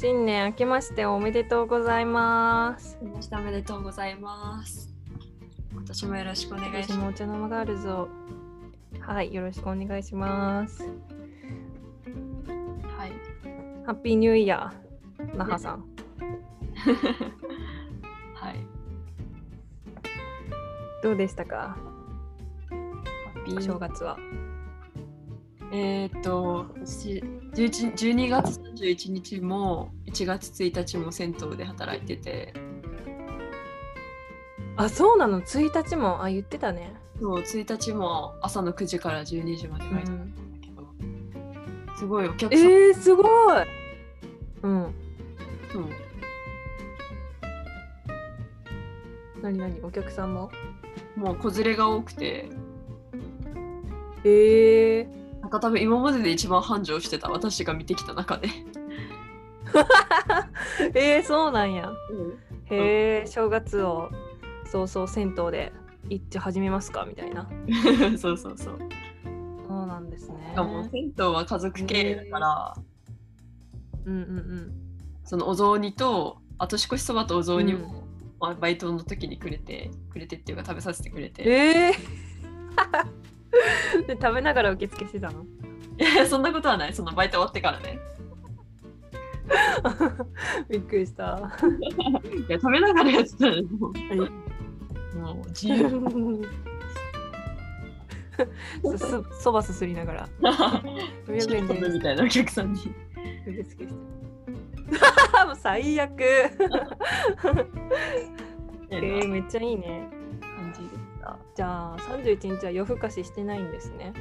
新年明けましておめでとうございます。ましておめでとうございます。今年もよろしくお願いし私まもお茶の間ガールズを。はい、よろしくお願いします。す。はい。ハッピーニューイヤー、那覇さん。はい。どうでしたか？ハッピおー正月は。えーっと、私11 12月31日も1月1日も銭湯で働いてて、あ、そうなの ?1 日も、あ、言ってたね。そう1日も朝の9時から12時までバイトだったんだけど、すごいお客さん、えー、すごい。うん。そうなになにお客さんも？もう子連れが多くて、えー。なんか多分今までで一番繁盛してた私が見てきた中で。えー、そうなんや。へえ、正月をそうそう銭湯で行って始めますかみたいな。そうそうそう。そうなんですねし。かも銭湯は家族経営だから、うんうんうん。そのお雑煮とあ年越しそばとお雑煮うんも、まあ、バイトの時にくれてくれてっていうか食べさせてくれてえー、で食べながら受付してたの？いやそんなことはないそのバイト終わってからね びっくりした。いや食べながらやってたらもうもう自由 そそそばすすりながら。300円でみたいなお客さんに受付して。もう最悪。えー、感めっちゃいいね。たじゃあ31日は夜更かししてないんですね。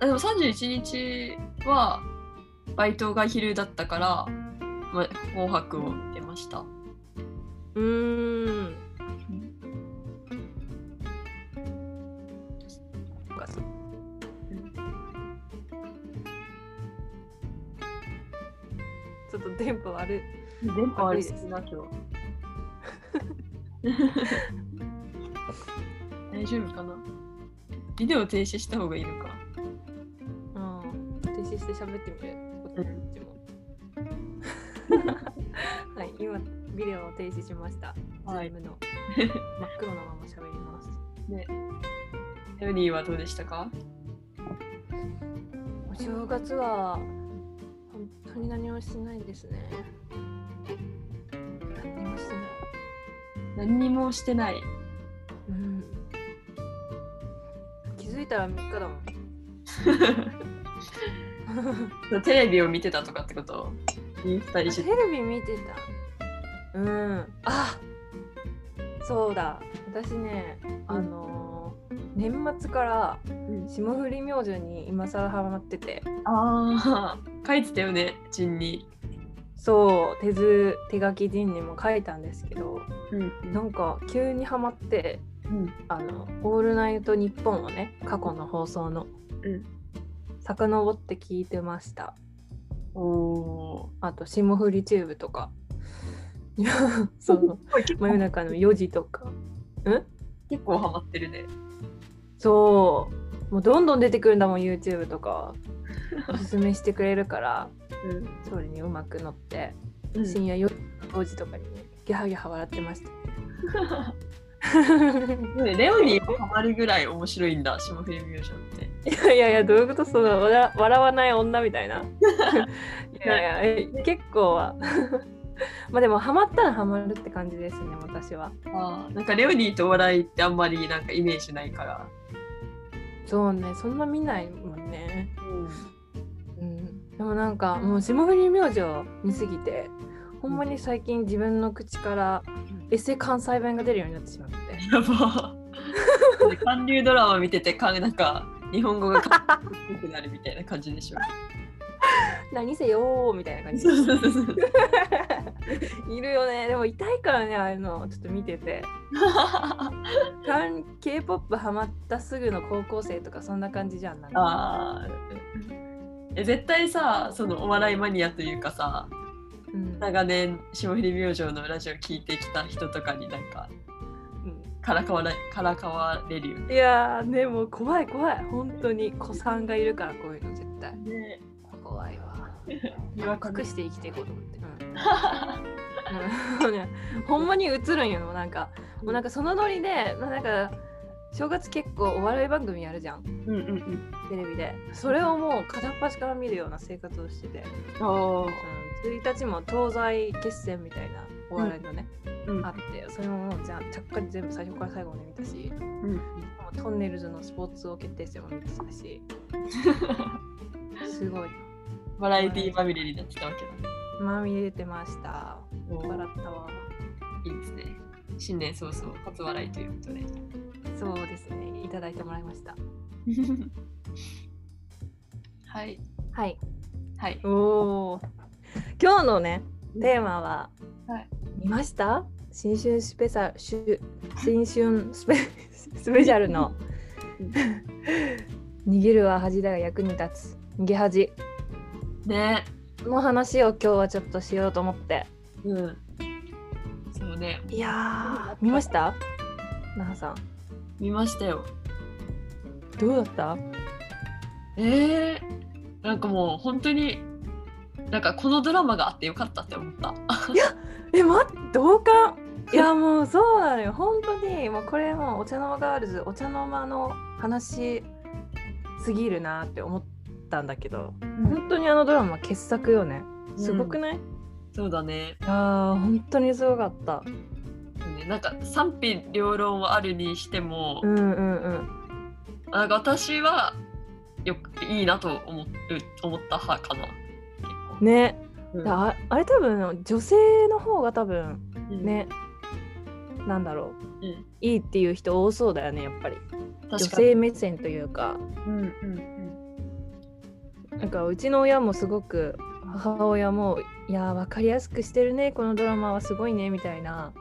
あでも31日はバイトが昼だったから、まあ、紅白を見てました。うーん。ちょっと電波悪い。電波悪いですな今日大丈夫かな？ビデオ停止した方がいいのかうん。停止して喋ってみる。こっちも。はい、今ビデオを停止しました。はいの真っ黒なまま喋ります。エオニーはどうでしたか？お正月は本当に何もしてないですね。何もしてない。何にもしてないうん。気づいたら3日だもん。テレビを見てたとかってこと？インスタテレビ見てた。うん。あそうだ。私ね、あのー年末から霜降り明星に今更ハマってて、ああ書いてたよね陣に。そう、手図、手書き人にも書いたんですけど、うん。なんか急にハマって、うん。あの、オールナイトニッポンをね、過去の放送の、うん。遡って聞いてました。おおあと、霜降りチューブとか。そう、真夜中の4時とか。結構ハマってるね。そう、もうどんどん出てくるんだもん、YouTube とか。おすすめしてくれるから、それにうまく乗って、うん。深夜4時とかにね、ギャハギャハ笑ってました。ねレオニーもハマるぐらい面白いんだ霜降り明星っていやいやいや、どういうこと？その笑笑わない女みたいな。いやいやえ、結構は。まあでも、ハマったらハマるって感じですね、私は。あーなんかレオニーとお笑いってあんまりなんかイメージないからそうね、そんな見ないもんね。うん。でもなんか、もう霜降り明星見すぎて、ほんまに最近自分の口からエセ関西弁が出るようになってしまって。やば。韓流ドラマ見ててかなんか日本語がかっこよくなるみたいな感じでしょ。何せよーみたいな感じ。いるよね。でも痛いからねああいうのちょっと見てて。k p o p ハマったすぐの高校生とかそんな感じじゃんなんか。あー。え絶対さそのお笑いマニアというかさうん。長年霜降り明星のラジオ聞いてきた人とかになんかうからかわれからかわれるよんいやーねもう怖い怖い本当に子さんがいるからこういうの絶対。ね。怖いわ。隠して生きていこうと思って、うん。ね ほんまに映るんよ。なんかもうなんかそのノリでまあなんか正月結構お笑い番組やるじゃん。うんうんうん。テレビで。それをもう片っ端から見るような生活をしてて。ああ。1日も東西決戦みたいなお笑いのね、うんあってそれももうじゃあちゃっかり全部最初から最後まで見たしうん。もうトンネルズのスポーツ王決定戦も見てたしすごいバラエティまみれになってたわけだ。まみれてました笑ったわいいですね。新年早々初笑いということで。そうですねいただいてもらいました はい。はいはい。おお 今日のねテーマは、はい。見ました？新春スペシャル新春スペ スペシャルの。うん。逃げるは恥だが役に立つ。逃げ恥。ね。の話を今日はちょっとしようと思って。うん。そうね。いやー見ました？那覇さん。見ましたよ。どうだった？えー、なんかもう本当になんかこのドラマがあってよかったって思った。え待って同感。いやもうそうなのよ。本当にもうこれもうお茶の間ガールズお茶の間の話すぎるなって思ったんだけど。本当にあのドラマ傑作よね。すごくない、そうだね。あー本当にすごかった。ね。なんか賛否両論はあるにしても、うんうんうん。なんか私はよくいいなと思う思った派かな。ね。うん。だああれ多分女性の方が多分うん。ね、なんだろう。うん。いいっていう人多そうだよねやっぱり。女。性目線というか。うんうんなんかうちの親もすごく母親もいやー分かりやすくしてるねこのドラマはすごいねみたいな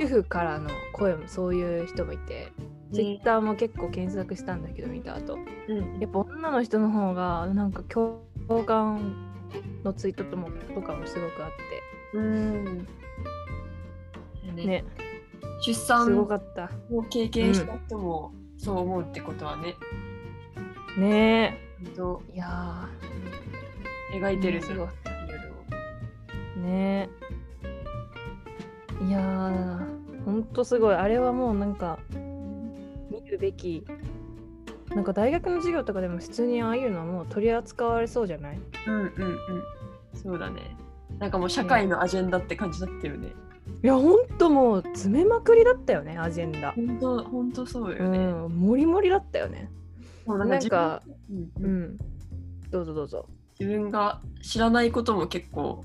主婦からの声もそういう人もいて、ツイッターも結構検索したんだけど見た後。うん。やっぱ女の人の方がなんか共感のツイートともとかもすごくあっうん。ね。てね出す産をごかった。経験した人もそう思うってことはね、ね。本当。えいや描いてるすごかっリアルをたね。えいやー。ほんとすごい。あれはもうなんか見るべきなんか大学の授業とかでも普通にああいうのもう取り扱われそうじゃない？うんうんうん。そうだね。なんかもう社会のアジェンダって感じだったよね。いやほんともう詰めまくりだったよねアジェンダ。本当本当そううよね、んもりもりだったよね。なんか自分,、ううん。ん。どうぞどうぞ。自分が知らないことも結構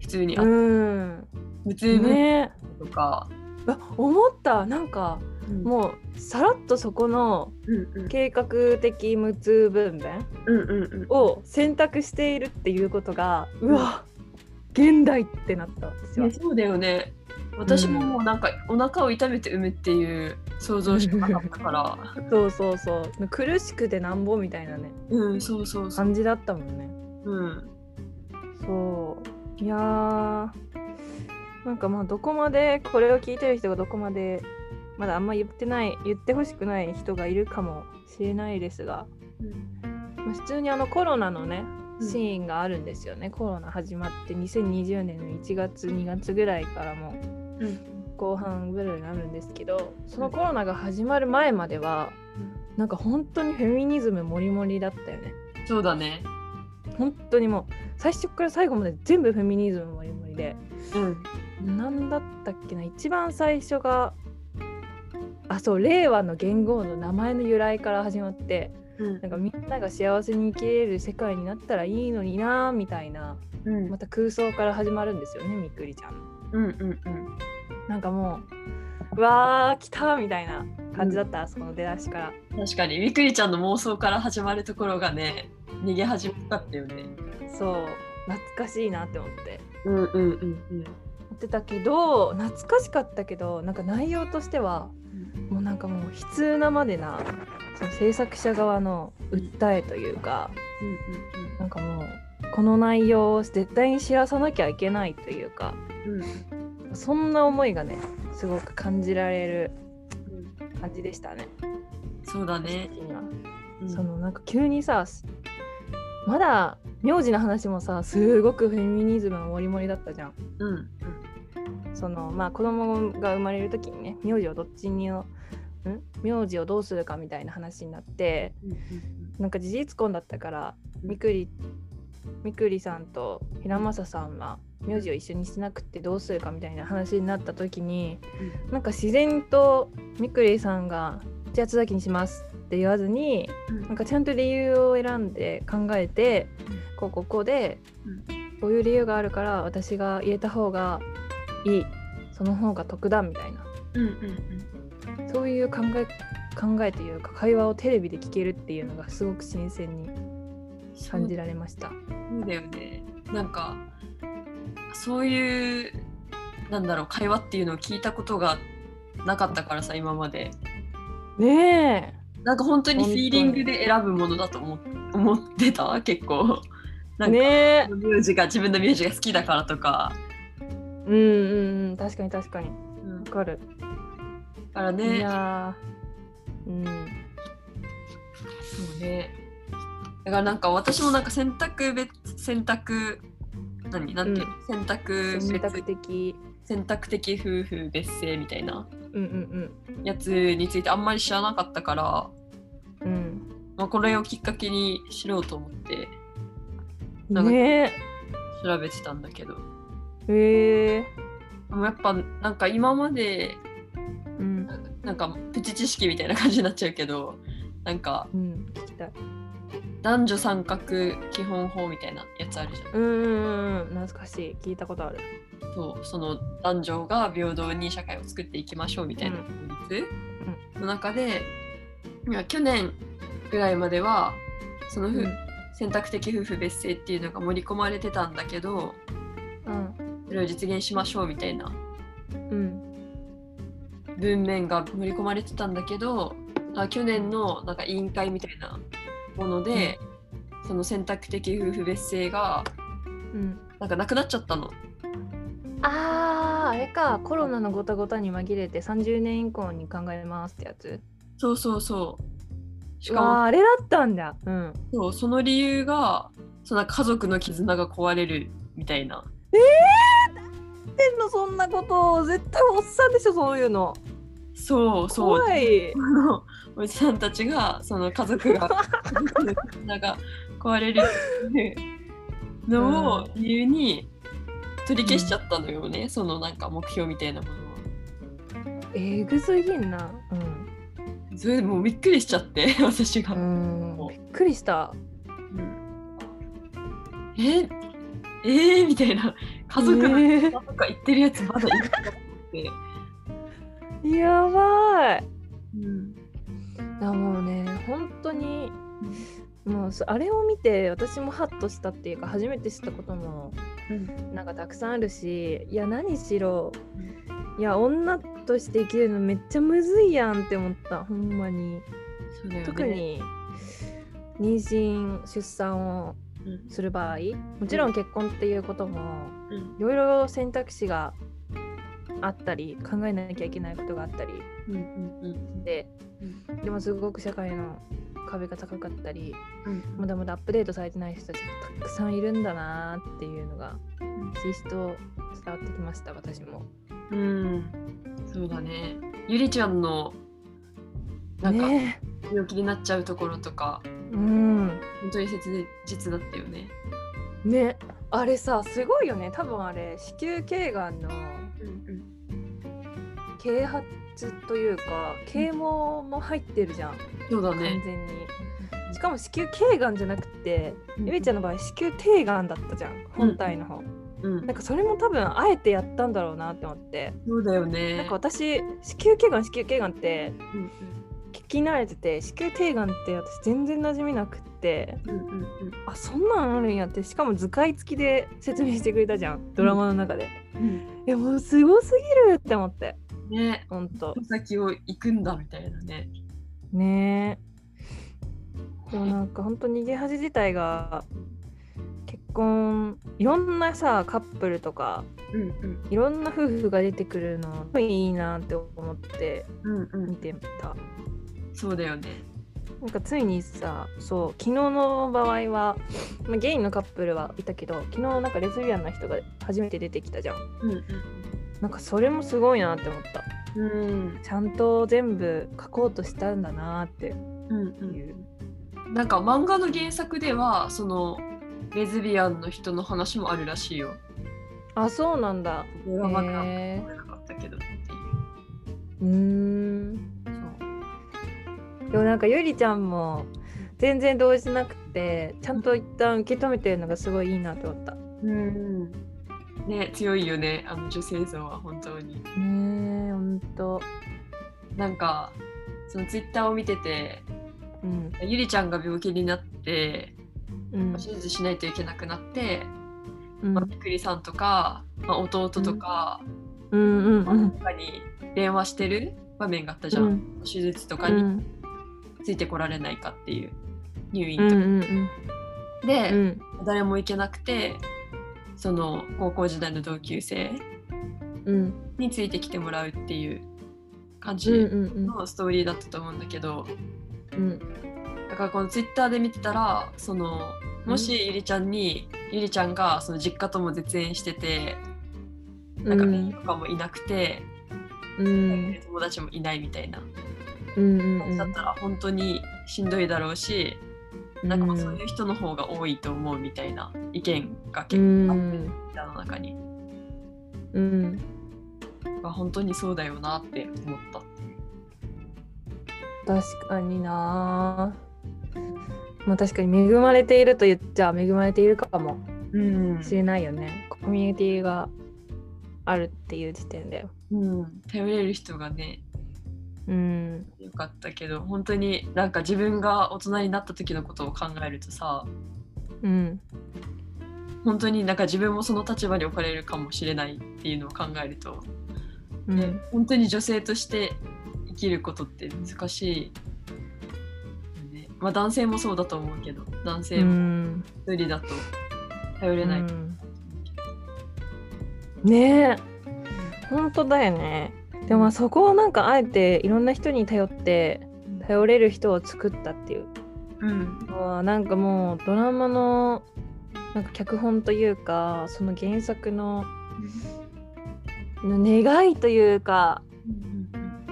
普通にあっうん。無痛分ね。とか、あ思った。なんかうん。もうさらっとそこの計画的無痛分娩を選択しているっていうことがうわ現代ってなった私はね、そうだよね。私ももうなんかお腹を痛めて産むっていう想像しかなかったから。そうそうそう。苦しくてなんぼみたいなね。うんそうそうそう。感じだったもんね。うん。そう。いやーなんかまあどこまでこれを聞いてる人がどこまでまだあんま言ってない言ってほしくない人がいるかもしれないですが、まあ普通にあのコロナのねうん。シーンがあるんですよね、コロナ始まって2020年の1月2月ぐらいからもうん。後半ぐらいになるんですけどそのコロナが始まる前まではなんか本当にフェミニズムもりもりだったよね。そうだね。本当にもう最初から最後まで全部フェミニズムもりもりでうん。何だったっけな？一番最初があそう令和の元号の名前の由来から始まってうん。なんかみんなが幸せに生きれる世界になったらいいのになーみたいなうん。また空想から始まるんですよねみくりちゃん。の。うんうんうん。なんかもううわー来たみたいな感じだった、あそこの出だしから。確かにみくりちゃんの妄想から始まるところがね逃げ始めたったよね。そう懐かしいなって思って。うんうんうんうん。思ってたけど懐かしかったけどなんか内容としてはもうなんかもう悲痛なまでなその制作者側の訴えというかうんなんかもうこの内容を絶対に知らさなきゃいけないというかうんうん。そんな思いがねすごく感じられるうん。感じでしたね。そうだね。うん。そのなんか急にさまだ名字の話もさすごくフェミニズムのモリモリだったじゃん。うん。そのまあ子供が生まれる時にね名字をどっちにん？名字をどうするかみたいな話になってうんなんか事実婚だったからうん。みくりみくりさんと平正さんは名字を一緒にしなくてどうするかみたいな話になった時になんか自然とみくりさんが「じゃあ津崎にします」って言わずにうん。なんかちゃんと理由を選んで考えてこうこうこうでこういう理由があるから私が入れた方がいい。その方が得だみたいな。うんうんそういう考え考えというか会話をテレビで聞けるっていうのがすごく新鮮に感じられました。そうだよね。なんかそういうなんだろう会話っていうのを聞いたことがなかったからさ今まで。ねなんか本当にフィーリングで選ぶものだと思思ってた？結構。えなんか、ね。ミュージが自分のミュージが好きだからとか、えうんうんうん。確かに確かに。うん、わかる。いだからね。やー。うん。そうね。だからなんか私もなんか選択別選択何？なんていうの、選択別選択的。選択的夫婦別姓みたいな。うんうんやつについてあんまり知らなかったから、うん。うんまあ、これをきっかけに知ろうと思ってなんかね調べてたんだけど。えへえ。でもやっぱなんか今までうん。なんかプチ知識みたいな感じになっちゃうけどなんかうん。聞きたい。男女三角基本法みたいなやつあるじゃんうん。懐かしい。聞いたことあるそうその男女が平等に社会を作っていきましょうみたいな法律の中で、いや去年ぐらいまではそのふ、うん。選択的夫婦別姓っていうのが盛り込まれてたんだけどうんそれを実現しましょうみたいなうん。文面が盛り込まれてたんだけどあ去年のなんか委員会みたいなもので、その選択的夫婦別姓がうん。なんかなくなっちゃったの。あーあれか。コロナのごたごたに紛れて30年以降に考えますってやつ？そうそうそう。しかもああれだったんだ。うん。そうその理由がその家族の絆が壊れるみたいな。てんのそんなこと。絶対おっさんでしょそういうの。そうそう。怖い。おじさんたちがその家族が 絆が壊れるっていうのを理由に取り消しちゃったのよね、そのなんか目標みたいなものを。えぐすぎんな。それでもうびっくりしちゃって 私が。うん。う。んびっくりした。え？えー、みたいな。家族のえ絆とか言ってるやつまだいるんだって。ーやばい。うん。もうね本当にもうそあれを見て私もハッとしたっていうか初めて知ったこともうんなんかたくさんあるしいや何しろいや女として生きるのめっちゃむずいやんって思った。ほんまに。ね。特に妊娠出産をうん。する場合もちろん結婚っていうこともうん。いろいろ選択肢があったり考えなきゃいけないことがあったりでうん。でもすごく社会の壁が高かったりうん。まだまだアップデートされてない人たちがたくさんいるんだなーっていうのがひしと伝わってきました私も。うん、そうだね。ゆりちゃんのなんかね。病気になっちゃうところとか、えうん。本当に切実だったよね。ね。あれさすごいよね。多分あれ子宮頸がんのうん。啓発というか啓蒙も入ってるじゃん、完そうだね。全に。しかも子宮頸がんじゃなくてゆりちゃんの場合子宮底がんだったじゃん。本体の方、うん。なんかそれも多分あえてやったんだろうなって思って。そうだよね。なんか私子宮頸がん子宮頸がんってうん。聞き慣れてて子宮底がんって私全然馴染みなくってうんうんうん。あそんなんあるんやってしかも図解付きで説明してくれたじゃんドラマの中で、うん。えもうすごすぎるって思って。ね、ほんと。先を行くんだみたいなね。ね。えでもなんか本当に逃げ恥自体が結婚いろんなさカップルとかうんうん。いろんな夫婦が出てくるのいいなって思ってうんうん。見てた。そうだよね。なんかついにさそう昨日の場合は、まあ、ゲイのカップルはいたけど昨日なんかレズビアンな人が初めて出てきたじゃん。うんなんかそれもすごいなって思った。うん。ちゃんと全部書こうとしたんだなってう。んうんいうなんか漫画の原作ではそのレズビアンの人の話もあるらしいよ。あそうなんだ。ドラマではへ読めなかったけどっていう。うーんでもなんかゆりちゃんも全然動じなくてちゃんと一旦受け止めてるのがすごいいいなと思った。うん。ね強いよね。あの女性像は本当に。ねえほんと。なんかそのツイッターを見ててうん。ゆりちゃんが病気になってうん。手術しないといけなくなって、うん。まあ、みくりさんとか、まあ、弟とか、うん。うんうに電話してる場面があったじゃん、うん。手術とかに。うんついてこられないかっていう入院とか、うんうんで、うん。誰も行けなくてその高校時代の同級生うん。についてきてもらうっていう感うんじうん。のストーリーだったと思うんだけど、うん。だからこのツイッターで見てたらそのもしゆりちゃんに、ゆりちゃんがその実家とも絶縁しててなんかうんとかもいなくて、うん。友達もいないみたいなうんうんだったら本当にしんどいだろうし、なんかそういう人の方が多いと思うみたいな意見がう結構あって、ん。あの中に。うん。あ本当にそうだよなって思った。確かにな。まあ確かに恵まれていると言っちゃ恵まれているかもうん。しれないよね。コミュニティがあるっていう時点で。うん、頼れる人がねうん。よかったけど本当になんか自分が大人になった時のことを考えるとさうん。本当になんか自分もその立場に置かれるかもしれないっていうのを考えると、うん。ね本当に女性として生きることって難しいよね。まあ男性もそうだと思うけど男う性もん。一人だと頼れない。うん。ねえ。本当だよねでもまあそこをなんかあえていろんな人に頼って頼れる人を作ったっていう。うん。なんかもうドラマのなんか脚本というかその原作の願いというか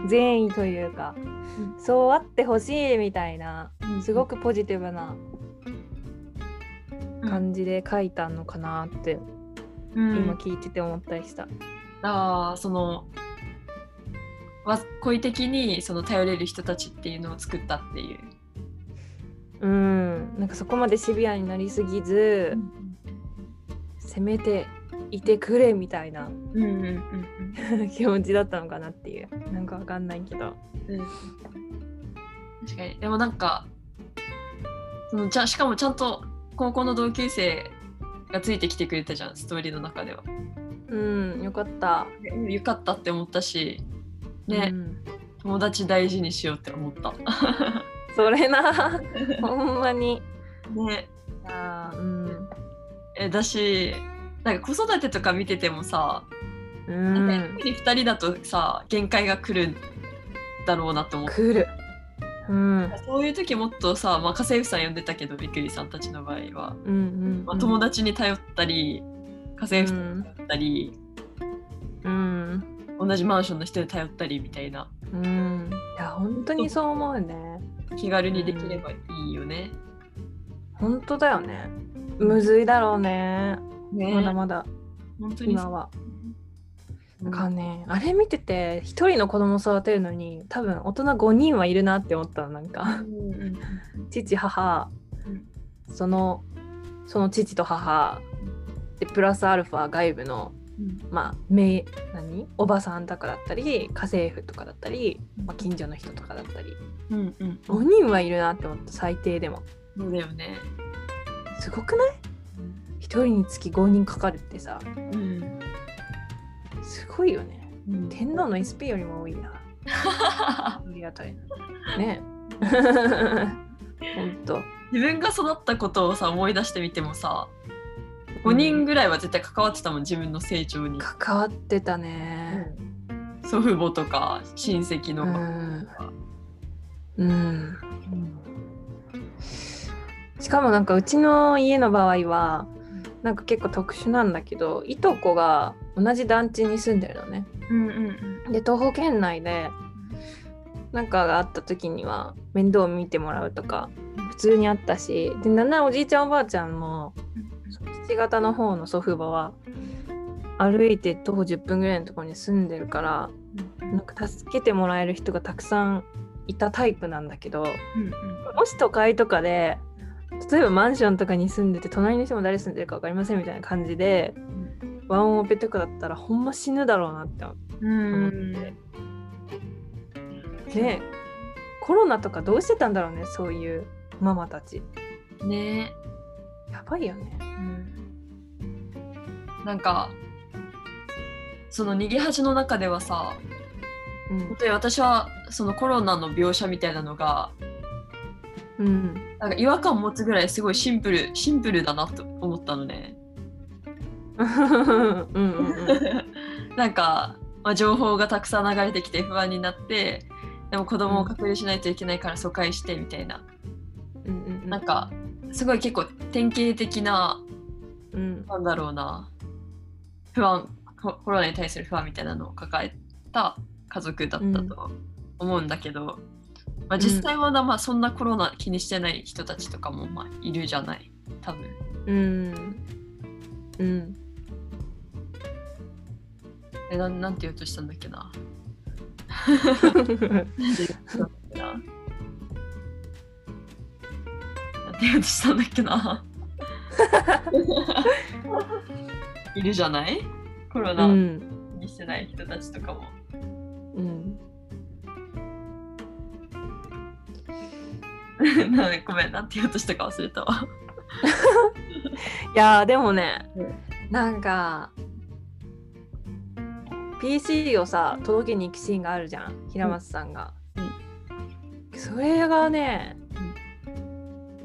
善意というかそうあってほしいみたいなすごくポジティブな感じで書いたのかなってうん。今聞いてて思ったりした。あーそのわ恋的にその頼れる人たちっていうのを作ったっていう。うん、なんかそこまでシビアになりすぎず、せめていてくれみたいなうんうんうん気持ちだったのかなっていう。なんかわかんないけど。うん。うん確かに。でもなんかそのじゃしかもちゃんと高校の同級生がついてきてくれたじゃんストーリーの中では。うんよかった。でよかったって思ったしね、うん。友達大事にしようって思った。それな。ほんまに。ね。あーうん。えだしなんか子育てとか見ててもさ、うなんかやっんぱり2人だとさ限界が来るんだろうなと思って。来る。うん。そういう時もっとさ、まあ、家政婦さん呼んでたけどびっくりさんたちの場合は、うんうんまあ、友達に頼ったり家政婦さんに頼ったり、うん同じマンションの人に頼ったりみたいな。うん。いや本当にそう。思うね。気軽にできればいいよね。本当だよね。むずいだろうね。ね。まだまだ。本当に今は。うん。なんかね、あれ見てて一人の子供育てるのに多分大人5人はいるなって思ったのなんか。うんうん。父母。うん。そのその父と母。でプラスアルファ外部のうん。まあめ何？おばさんとかだったり家政婦とかだったり、まあ、近所の人とかだったり。うんうん5人はいるなって思った最低でも。そうだよね。すごくない？一人につき5人かかるってさ。うん。すごいよね。うん。天皇の SP よりも多いな。ありがたいな。ね。ほんと。自分が育ったことをさ思い出してみてもさ5人ぐらいは絶対関わってたもん自分の成長に、関わってたね。祖父母とか親戚の。うん。か、うん。しかもなんかうちの家の場合はなんか結構特殊なんだけどいとこが同じ団地に住んでるのね。うんうんで徒歩圏内でなんかがあった時には面倒を見てもらうとか普通にあったし。でなんならおじいちゃんおばあちゃんも父方の方の祖父母は歩いて徒歩10分ぐらいのところに住んでるからなんか助けてもらえる人がたくさんいたタイプなんだけどうんもし都会とかで例えばマンションとかに住んでて隣の人も誰住んでるか分かりませんみたいな感じでワンオペとかだったらほんま死ぬだろうなって思うん。って。ねコロナとかどうしてたんだろうねそういうママたち。ねやばいよね。なんかその逃げ恥の中ではさうん。本当に私はそのコロナの描写みたいなのがうん。なんか違和感持つぐらいすごいシンプルシンプルだなと思ったのね。うんうんうん。なんか、まあ、情報がたくさん流れてきて不安になってでも子供を隔離しないといけないから疎開してみたいな、うんうん。なんかすごい結構典型的なうん。なんだろうな不安ココロナに対する不安みたいなのを抱えた家族だったと思うんだけど、まあ、実際はな、まあ、そんなコロナ気にしてない人たちとかもまあいるじゃない多分。うん。うん。えななんて言おうとしたんだっけな。ってうとしたんだっけな。いるじゃない？コロナにしてない人たちとかも。うん。なごめん、なんて言おうとしたか忘れたわ。いやーでもね、うん。なんか PC をさ届けに行くシーンがあるじゃん。平松さんが、それがね、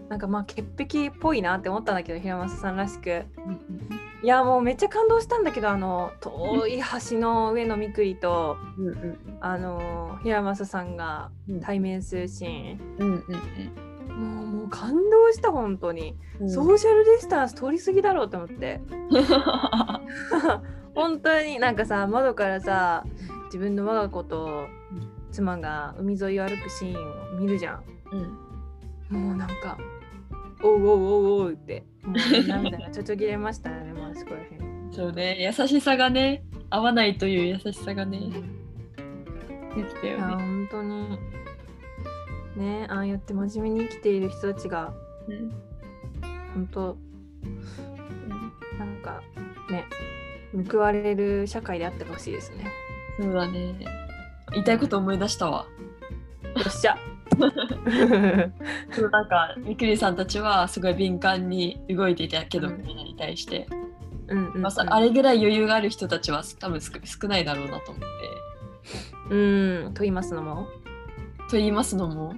なんかまあ潔癖っぽいなって思ったんだけど平松さんらしく。いやもうめっちゃ感動したんだけどあの遠い橋の上のみくりとうんうんあの平松さんがうん。対面するシーン、うんうんもうもう感動した本当に、うん。ソーシャルディスタンス取りすぎだろうと思って。本当になんかさ窓からさ自分の我が子と妻が海沿いを歩くシーンを見るじゃん。うん。もうなんかおうおうおうおうって。もう涙がちょちょぎれましたねもうあそこら辺そうね、優しさがね、合わないという優しさがね、出てたいやよね。本当に。ねああやって真面目に生きている人たちがうん。本当なんかね報われる社会であってほしいですね。そうだね。言いたいこと思い出したわ。よっしゃそうなんか、みくりさんたちはすごい敏感に動いていたけど、うん。コロナに対して、うんうん、うん、まあさあれぐらい余裕がある人たちは多分少少ないだろうなと思って。うんと言いますのも？と言いますのも、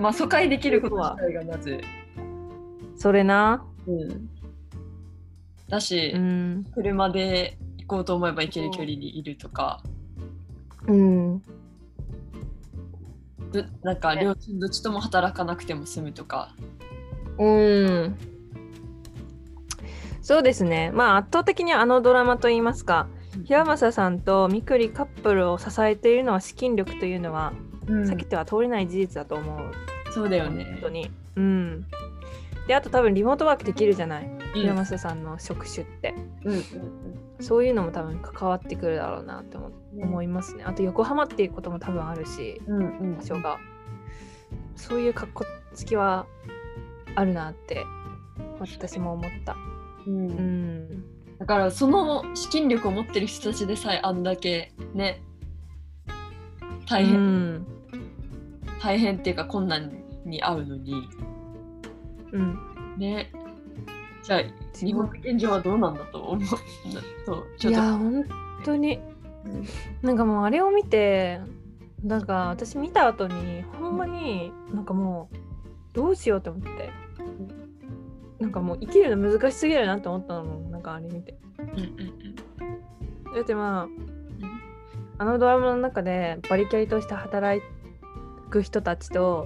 まあ、疎開できること自体がまず、それな？うん、だし、うん。車で行こうと思えば行ける距離にいるとか、うん。どなんかね。両親どっちとも働かなくても済むとか、うん。そうですね。まあ圧倒的にあのドラマといいますか平正さんとみくりカップルを支えているのは資金力というのはうん。避けては通れない事実だと思う、そうだよね。本。当に。うん。であと多分リモートワークできるじゃない、うん。平正さんの職種って。うんうんそういうのも多分関わってくるだろうなって思いますね。あと横浜っていうことも多分あるしうんうん。場所が、そういう格好つきはあるなって私も思った。うん。うん。だからその資金力を持ってる人たちでさえあんだけね大変、うん。大変っていうか困難に遭うのに。うん。ねじゃあ日本の現状はどうなんだと思う。とちょっと。いや本当に。なんかもうあれを見てなんか私見た後にほんまになんかもうどうしようと思って。なんかもう生きるの難しすぎるなって思ったのもなんかあれ見て。だってまああのドラマの中でバリキャリとして働いく人たちと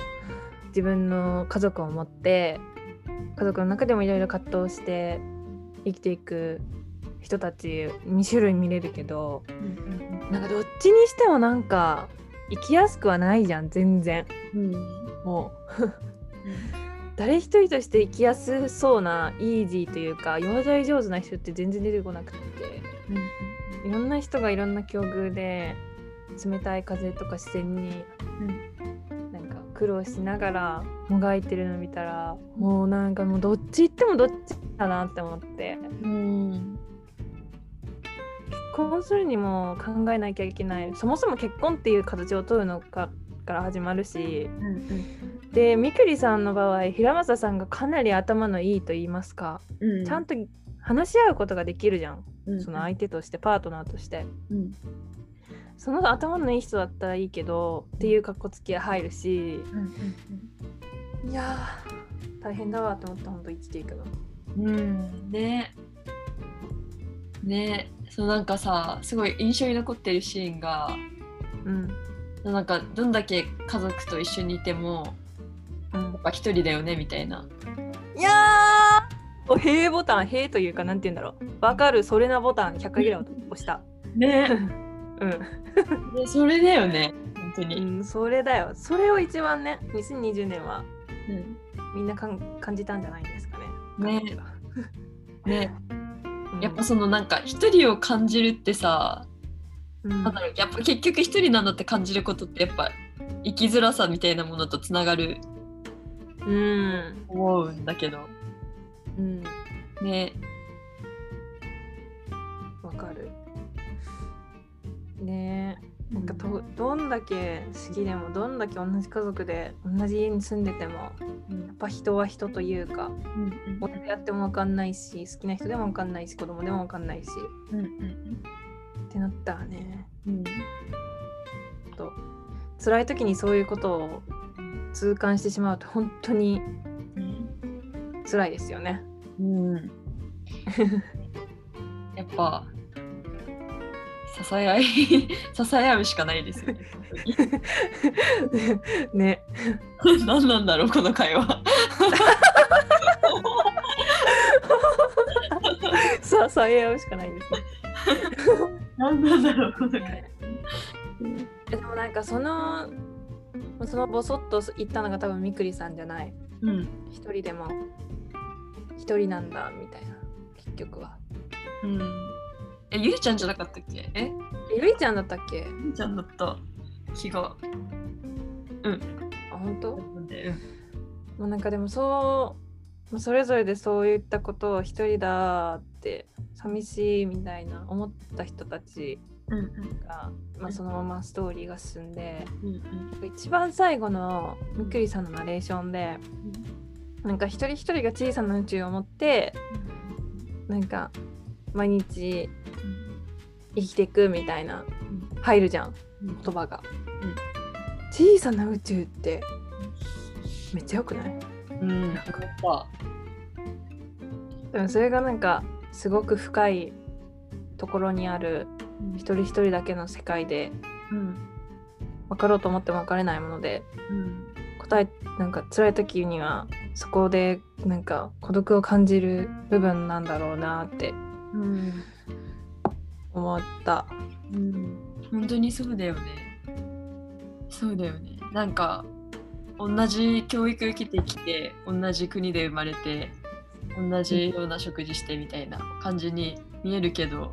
自分の家族を持って家族の中でもいろいろ葛藤して生きていく人たち2種類見れるけどなんかどっちにしてもなんか生きやすくはないじゃん全然。うん。もう。誰一人として生きやすそうなイージーというか養生上手な人って全然出てこなくて。いろんな人がいろんな境遇で冷たい風とか自然になんか苦労しながらもがいてるの見たらもうなんかもうどっち行ってもどっちだなって思って。うん。結婚するにも考えなきゃいけない。そもそも結婚っていう形を取るのかから始まるし。でみくりさんの場合平正さんがかなり頭のいいと言いますか。うん。ちゃんと話し合うことができるじゃん。うん。その相手としてパートナーとして。うん。その頭のいい人だったらいいけどっていう格好つきは入るしいやー大変だわって思った本当生きていくの。うんね。ね。そうなんかさすごい印象に残ってるシーンがうん。なんかどんだけ家族と一緒にいてもうん。やっぱ一人だよねみたいな。いやーお平ボタン平というかなんて言うんだろう。わかるそれなボタン100回ぐらい押した。ね。うん。でそれだよね本当に。うん、それだよ。それを一番ね、2020年はうんみんなかん感じたんじゃないんですかね。ねね うんやっぱそのなんか一人を感じるってさ、うんなんだろうやっぱ結局一人なんだって感じることってやっぱ生きづらさみたいなものとつながるうん。思うんだけどうん。ねわかる。ねえ。なんかとどんだけ好きでもどんだけ同じ家族で同じ家に住んでてもやっぱ人は人というかうん親でやっても分かんないし好きな人でも分かんないし子供でも分かんないしうんってなったらね。うんと辛い時にそういうことを痛感してしまうと本当に辛いですよね。うん。やっぱ支え合い 支え合うしかないですよね。ね。何なんだろうこの会話。さあ、さえ合うしかないですね。何なんだろうこの会話。えでもなんかそのそのボソッと言ったのが多分みくりさんじゃないうん一人でも一人なんだみたいな結局はうん。えゆりちゃんじゃなかったっけ？え？えゆいちゃんだったっけ？ゆりちゃんだった。気が。あ本当？もうなんかでもそうまあそれぞれでそういったことを一人だって寂しいみたいな思った人たちうんうん。が、まあ、そのままストーリーが進んでうん一番最後のみくりさんのナレーションでなんか一人一人が小さな宇宙を持ってなんか毎日生きていくみたいな入るじゃんうん。言葉が、うん。小さな宇宙ってめっちゃよくない？うん。なんか。でもそれがなんかすごく深いところにある一人一人だけの世界でうん。分かろうと思っても分かれないものでうん。答えなんか辛い時にはそこでなんか孤独を感じる部分なんだろうなってうん思った。うん本当にそうだよね。そうだよね。なんか同じ教育受けてきて同じ国で生まれて同じような食事してみたいな感じに見えるけど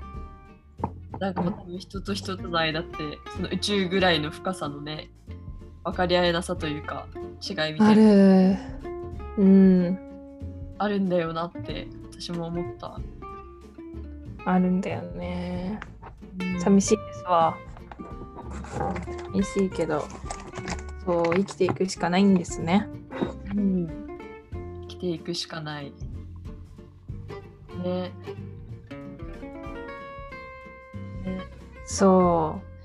なんかもう多分人と人との間ってその宇宙ぐらいの深さのね分かり合えなさというか違いみたあいなるうんあるんだよなって私も思った。あるんだよね。うん寂しいですわ。寂しいけどそう生きていくしかないんですね。うん、生きていくしかない。ね。ねそう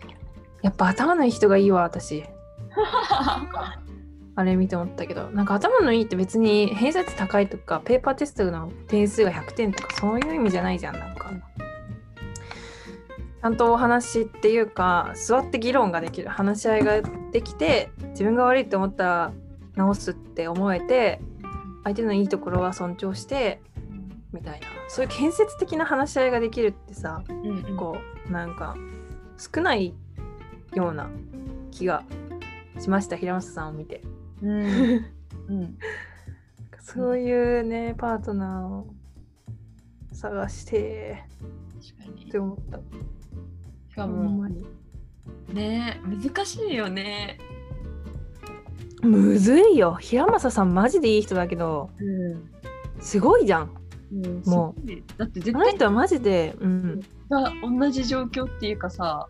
やっぱ頭のいい人がいいわ私。あれ見て思ったけどなんか頭のいいって別に偏差値高いとかペーパーテストの点数が100点とかそういう意味じゃないじゃんなんかちゃんとお話っていうか座って議論ができる話し合いができて自分が悪いって思ったら直すって思えて相手のいいところは尊重してみたいな。そういう建設的な話し合いができるってさうんうん。こうなんか少ないような気がしました平松さんを見て。うん。うん。そういうねパートナーを探してって思った。しかもね難しいよね。むずいよ。平正さんマジでいい人だけどうん。すごいじゃん。もう。だって絶あの対人はマジでうん。が同じ状況っていうかさ、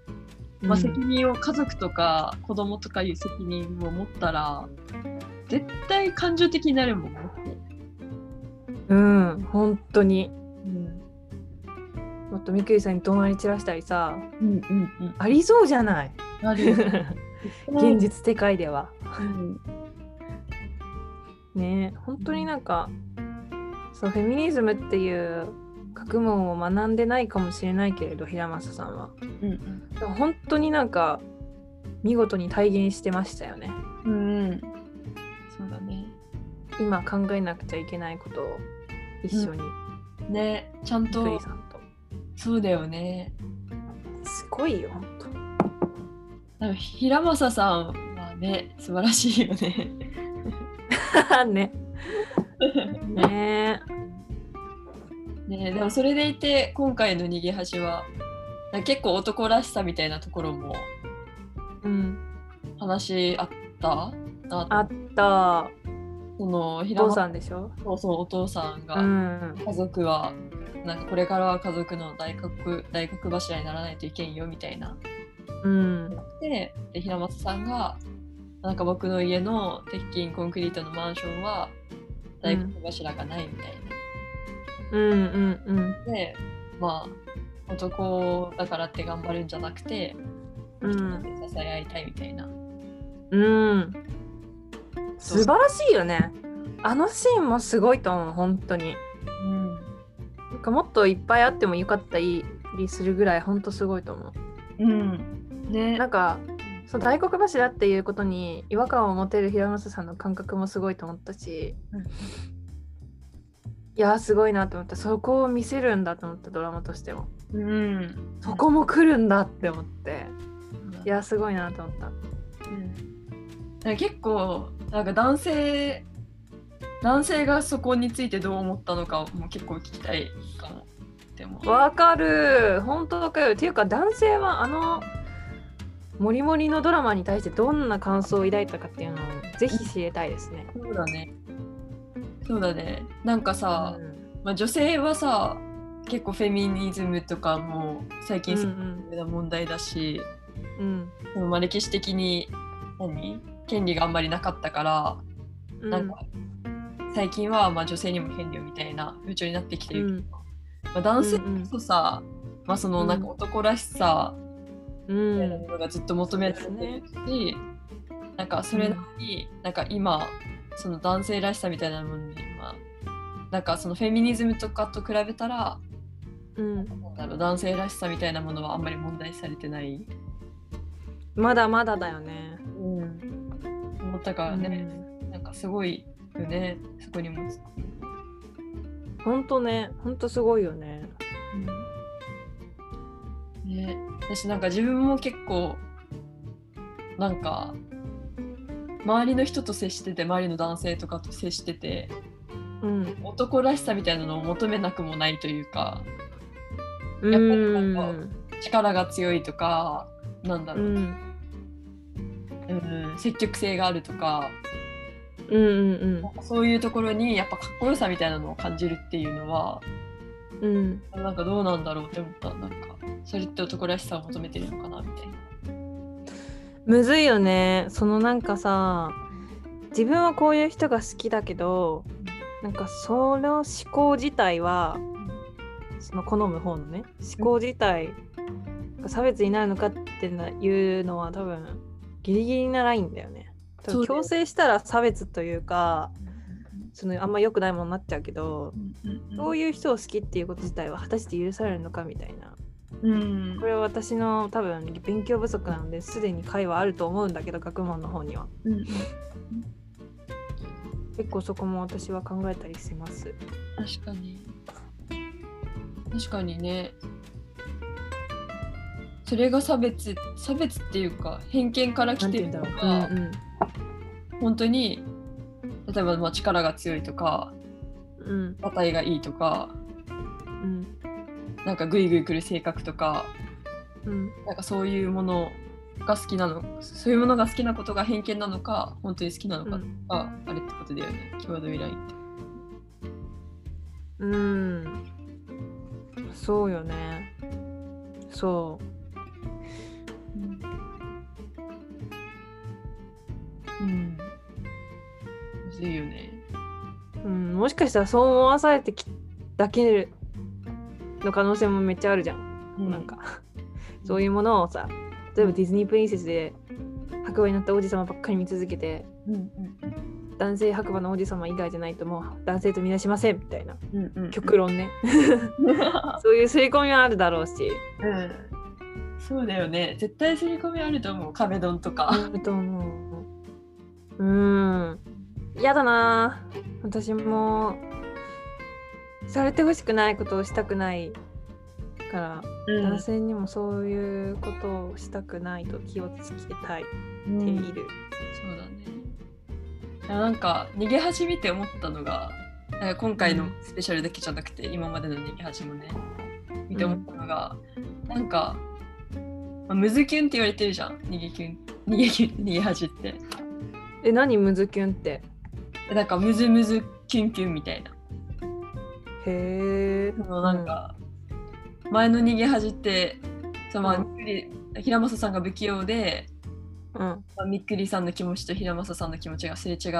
まあ、責任を家族とか子供とかいう責任を持ったら絶対感情的になるもんね。うん、うん、本当に。うんもっとみくりさんに怒鳴り散らしたりさうんうんうん。ありそうじゃないあるよ。現実世界ではうんね本当になんかそうフェミニズムっていう学問を学んでないかもしれないけれど平正さんはうんでも本当になんか見事に体現してましたよねうん。うん。そうだね。今考えなくちゃいけないことを一緒にね、ちゃんみくりとさんと、そうだよね。すごいよ本なんか平正さんはね、素晴らしいよね。当 ね。ね。ねでもそれでいて今回の逃げ恥は結構男らしさみたいなところもうん。話あった？なあった。そのお平正父さんでしょ？そうそうお父さんが、うん。家族はなんかこれからは家族の大黒大黒柱にならないといけんよみたいな。うん。でで平松さんがなんか僕の家の鉄筋コンクリートのマンションは大黒柱がないみたいうん。うんうんな、でまあ男だからって頑張るんじゃなくてうん。支え合いたいみたいな、うん。素晴らしいよね。あのシーンもすごいと思う本当に。うんかもっといっぱいあってもよかったりするぐらい本当すごいと思う。ん、うね。なんかそう大黒柱っていうことに違和感を持てる平正さんの感覚もすごいと思ったし、うんいやーすごいなと思った。そこを見せるんだと思ったドラマとしても。うん。そこも来るんだって思って。いやーすごいなと思った。うん。結構なんか男性男性がそこについてどう思ったのかも結構聞きたいかもでもわかる。本当かよ。っていうか男性はあのモリモリのドラマに対してどんな感想を抱いたかっていうのをぜひ知りたいですね。そうだね。そうだね。なんかさ、うん。まあ、女性はさ結構フェミニズムとかも最近うんな問題だし、うん。でもまあ歴史的に何？権利があんまりなかったから、うん。なんか最近はまあ女性にも権利をみたいな風潮になってきてるけど、うん。まあ、男性うんうん。こそさ、まあ、そのなんか男らしさうみたいなんうものがずっと求められてるし、なんかそれなりに、なんか今その男性らしさみたいなものに、まあ、なんかそのフェミニズムとかと比べたらん、なんだろう男性らしさみたいなものはあんまり問題視されてない、まだまだだよね。思ったからね、なんかすごいよねそこにもほんとねほんとすごいよね。ね私なんか自分も結構なんか周りの人と接してて周りの男性とかと接しててうん。男らしさみたいなのを求めなくもないというかうやっぱりなんん。力が強いとかなんだろう、うん。うん積極性があるとかうんうんなんかそういうところにやっぱかっこよさみたいなのを感じるっていうのはうん。うん。なんかどうなんだろうって思ったなんかそれって男らしさを求めてるのかなみたいな。むずいよね。そのなんかさ自分はこういう人が好きだけどなんかその思考自体はその好む方のね思考自体が差別になるのかっていうのは多分ギリギリなラインだよね。強制したら差別というかそのあんま良くないものになっちゃうけどそういう人を好きっていうこと自体は果たして許されるのかみたいな。うん。これは私の多分勉強不足なのですでに会話あると思うんだけど学問の方には。うん結構そこも私は考えたりします。確かに。確かにね。それが差別差別っていうか偏見から来てるのうが、んうん本当に例えばまあ力が強いとかうん。馬体がいいとかうん。なんかグイグイ来る性格とかうん。なんかそういうものが好きなのそういうものが好きなことが偏見なのか本当に好きなのかうん。があれってことだよね。郷土未来って。うん。そうよね。そううん。むずいよね。うん、もしかしたらそう思わされてきだけの可能性もめっちゃあるじゃん。なんか そういうものをさ例えばディズニープリンセスで白馬になった王子様ばっかり見続けてうんうん男性白馬の王子様以外じゃないともう男性と見なしませんみたいなうんうん極論ね そういう刷り込みはあるだろうしうん。そうだよね。絶対刷り込みあると思う。壁ドンとか。あると思ううん。嫌だな。私もされてほしくないことをしたくないからう男性にもそういうことをしたくないと気をつけたいうんっている。そうだね。なんか逃げ恥見て思ったのがなんか今回のスペシャルだけじゃなくて、今までの逃げ恥もね見て思ったのが、なんか、まあ、ムズキュンって言われてるじゃん。逃げキュン逃げキュン逃げ恥ってえ、何ムズキュンって？でなんかムズムズキュンキュンみたいなへえ。そのなんか、前の逃げ恥ってそのまあうみっくり平正さんが不器用で、うん。まあ、みっくりさんの気持ちと平正さんの気持ちがすれ違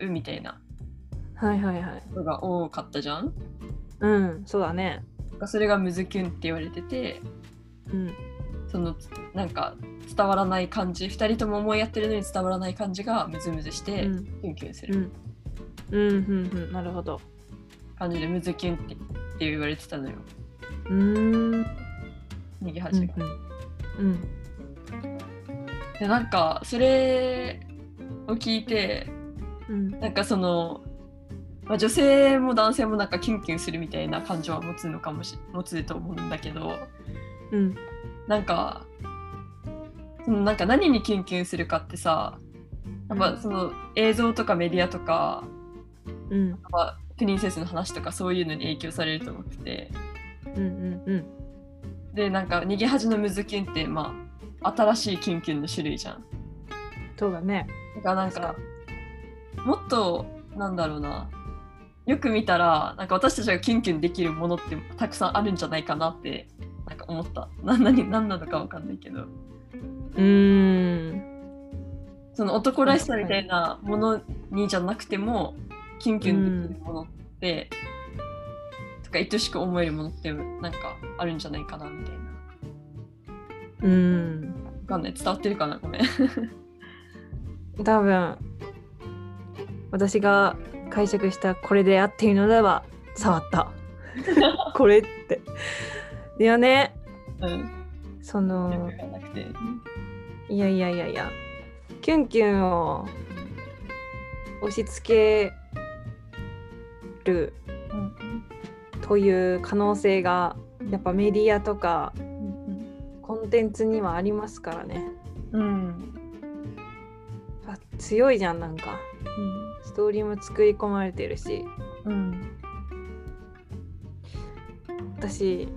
うみたいなはいはいはい。のが多かったじゃん？うん、そうだね。それがムズキュンって言われててうん。そのなんか伝わらない感じ2人とも思いやってるのに伝わらない感じがムズムズしてうん。キュンキュンするうん。うん、うん、うん。なるほど。感じでムズキュンってって言われてたのようーん。うん、逃げ恥が。うん。でなんかそれを聞いてうん。なんかその、まあ、女性も男性もなんかキュンキュンするみたいな感情は持つのかもし持つと思うんだけどうん。なんかそのなんか何にキュンキュンするかってさやっぱその映像とかメディアとかうん。やっぱプリンセスの話とかそういうのに影響されると思っててうん。うん。うん。でなんか逃げ恥のムズキュンってまあ新しいキュンキュンの種類じゃん。そうだね。だからなんかもっとなんだろうなよく見たらなんか私たちがキュンキュンできるものってたくさんあるんじゃないかなってなんか思った。な何何なのかわかんないけどうーん。その男らしさみたいなものにじゃなくてもキュンキュンできるものって、とか愛しく思えるものってなんかあるんじゃないかなみたいな。うーん。わかんない伝わってるかな？ごめん。多分私が解釈したこれで合っているのでは触った これっていやねうん。その。いやいやいやいやキュンキュンを押し付けるという可能性がやっぱメディアとかコンテンツにはありますからねうん。あ強いじゃんなんかストーリーも作り込まれてるしうん。私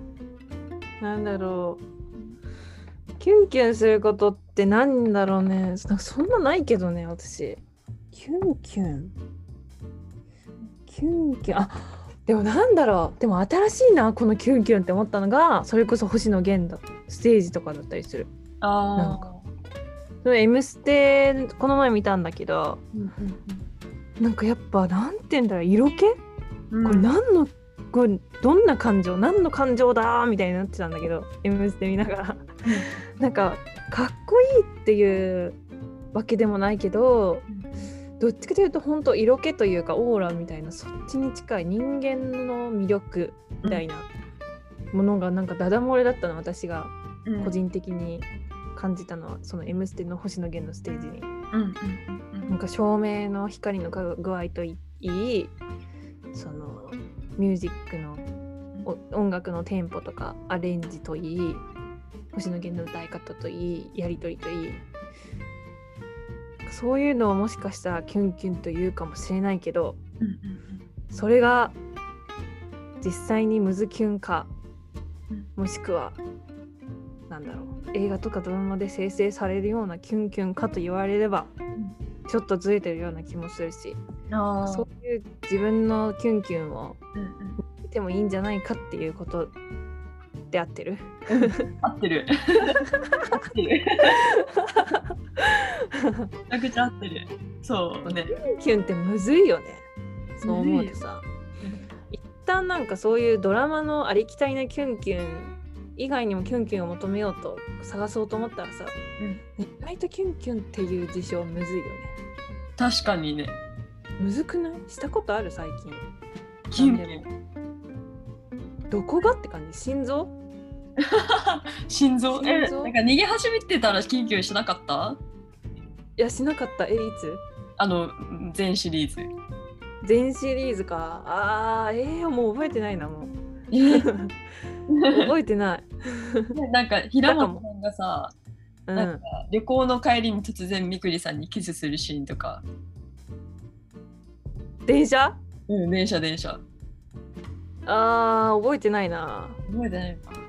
なんだろう。キュンキュンすることってなんだろうね。なんかそんなないけどね私。キュンキュン？キュンキュン？あでもなんだろう。でも新しいなこのキュンキュンって思ったのがそれこそ星野源だステージとかだったりする。ああ。なんか。M ステこの前見たんだけどうん。なんかやっぱなんて言うんだろう色気？うん。これ何のこれどんな感情何の感情だみたいになってたんだけど「M ステ」見ながら。なんかかっこいいっていうわけでもないけどどっちかというと本当色気というかオーラみたいなそっちに近い人間の魅力みたいなものがなんかダダ漏れだったの私がうん。個人的に感じたのは、その「M ステ」の星野源のステージに。なんか照明の光のか具合といいそのミュージックのお音楽のテンポとかアレンジといい星野源の歌い方といいやり取りといい。そういうのをもしかしたらキュンキュンと言うかもしれないけどそれが実際にムズキュンかうん。もしくはなんだろう映画とかドラマで生成されるようなキュンキュンかと言われればちょっとずれてるような気もするしうんあー。そういう自分のキュンキュンを見てもいいんじゃないかっていうことで合ってる。合ってる。合ってる。めちゃくちゃ合ってる。そうね。キュンってむずいよね。そう思うとさ。一旦なんかそういうドラマのありきたりなキュンキュン以外にもキュンキュンを求めようと探そうと思ったらさ、意外とキュンキュンっていう事象むずいよね。確かにね。むずくない？したことある最近。キュン。キュンどこがって感じ？心臓？心臓？え心臓？なんか逃げ始めてたらキュンキュンしなかった？いやしなかった。えいつ？あの全シリーズ。全シリーズか。あーえー、もう覚えてないなもう。え 覚えてない、なんか平本さんがさうん。なんか、旅行の帰りに突然みくりさんにキスするシーンとか。電車？うん電車電車。あー覚えてないな、覚えてないのか。な、うん、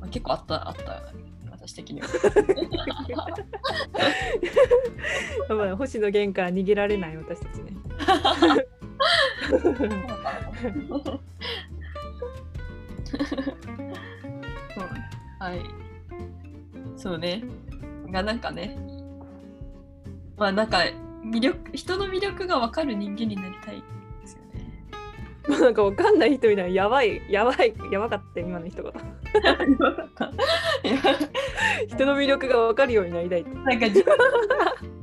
まあ、結構あったあった私的には。やばい星野源から逃げられない私たちね そうはい。そうね。がなんかね。まあなんか魅力人の魅力が分かる人間になりたいですよね。なんかわかんない人みたいなやばいやばいやばかった今の人が。い や人の魅力がわかるようになりたい。ってなんか自分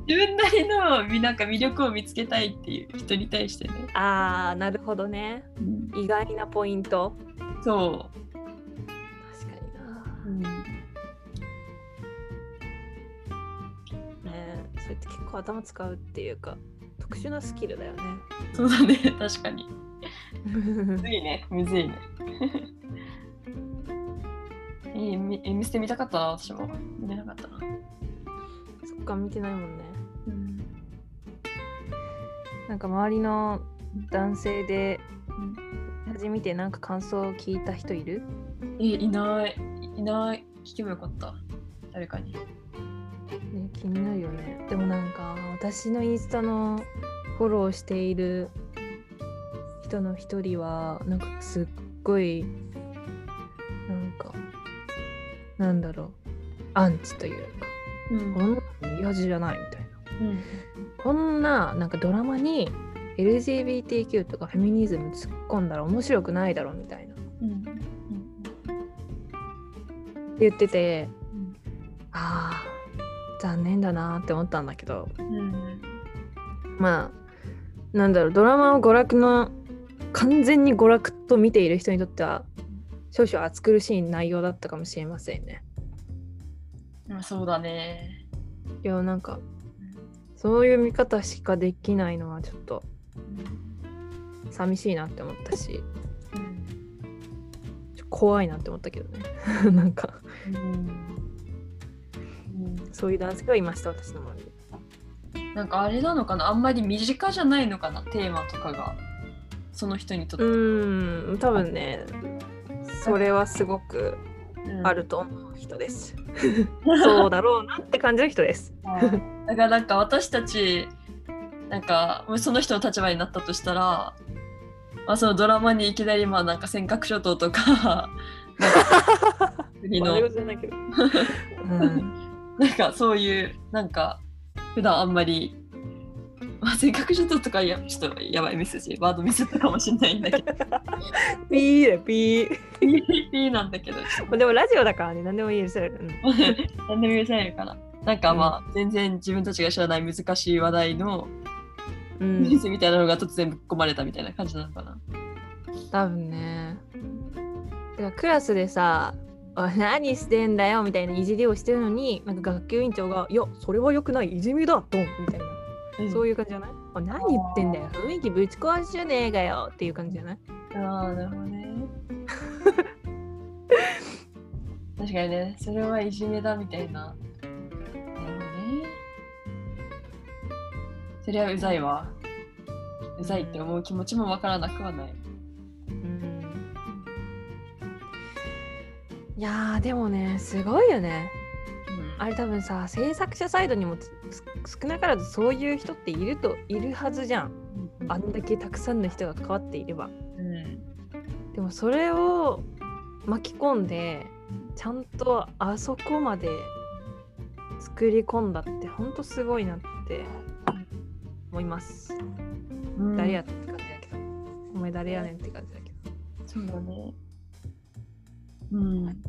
自分なりのみなんか魅力を見つけたいっていう人に対してね、あーなるほどね。意外なポイントそ確かにな。う、うん、ねえそれって結構頭使うっていうか特殊なスキルだよね。そうだね確かに。むずいねむず いね。えー、みえ見せてみたかったな私も。見れなかったな、そっか見てないもんね。うん。なんか周りの男性で初めてなんか感想を聞いた人いる？えいない。いない。聞けばよかった。誰かに。ね、気になるよね。でもなんか私のインスタのフォローしている人の一人はなんかすっごいなんかなんだろう。アンチというか。うん。こんなの嫌じゃない？みたいな。うん。こんななんかドラマに LGBTQ とかフェミニズム突っ込んだら面白くないだろみたいな。ってうん。言っててうん。あー残念だなって思ったんだけど。うん。まあなんだろうドラマを娯楽の完全に娯楽と見ている人にとっては少々暑苦しい内容だったかもしれませんね。まあそうだね。いやなんかそういう見方しかできないのはちょっと寂しいなって思ったし怖いなって思ったけどね。なんか。うん。うんそういう男性がいました私の周りで。なんかあれなのかな？あんまり身近じゃないのかな？テーマとかが。その人にとって、うーん多分ね。それはすごくうん。あると思う人です。そうだろうなって感じの人です。はいだからなんか私たちなんかその人の立場になったとしたら、まあ、そのドラマにいきなりまあなんか尖閣諸島とか なんか国の。うん。なんかそういうなんか普段あんまり、まあ、尖閣諸島とかやちょっとやばいミスしワードミスったかもしれないんだけど。ピーだよピー。いいなんだけど。でもラジオだからね、何でもいいですよ。うん。何でも許されるから。なんかまあ、全然自分たちが知らない難しい話題のうん。ニュースみたいなのが突然ぶっ込まれたみたいな感じなのかな。多分ね。クラスでさ「何してん。だよ」みたいないじりをしてるのになん。か学級委員長が「いやそれはよくないいじめだドン」みたいな、そういう感じじゃない何言ってん。だよ雰囲気ぶち壊しじゃねえかよっていう感じじゃない。ああ、なるほどね。確かにね、それはいじめだみたいな。それはうざいわ。うざいって思う気持ちもわからなくはない。うんいやーでもねすごいよねうんあれ多分さ制作者サイドにも少なからずそういう人っているといるはずじゃんあんだけたくさんの人が関わっていればうん。でもそれを巻き込んでちゃんとあそこまで作り込んだってほんとすごいなって思います、うん。誰やって感じだけど。お前誰やねんって感じだけど。そうだね。うん。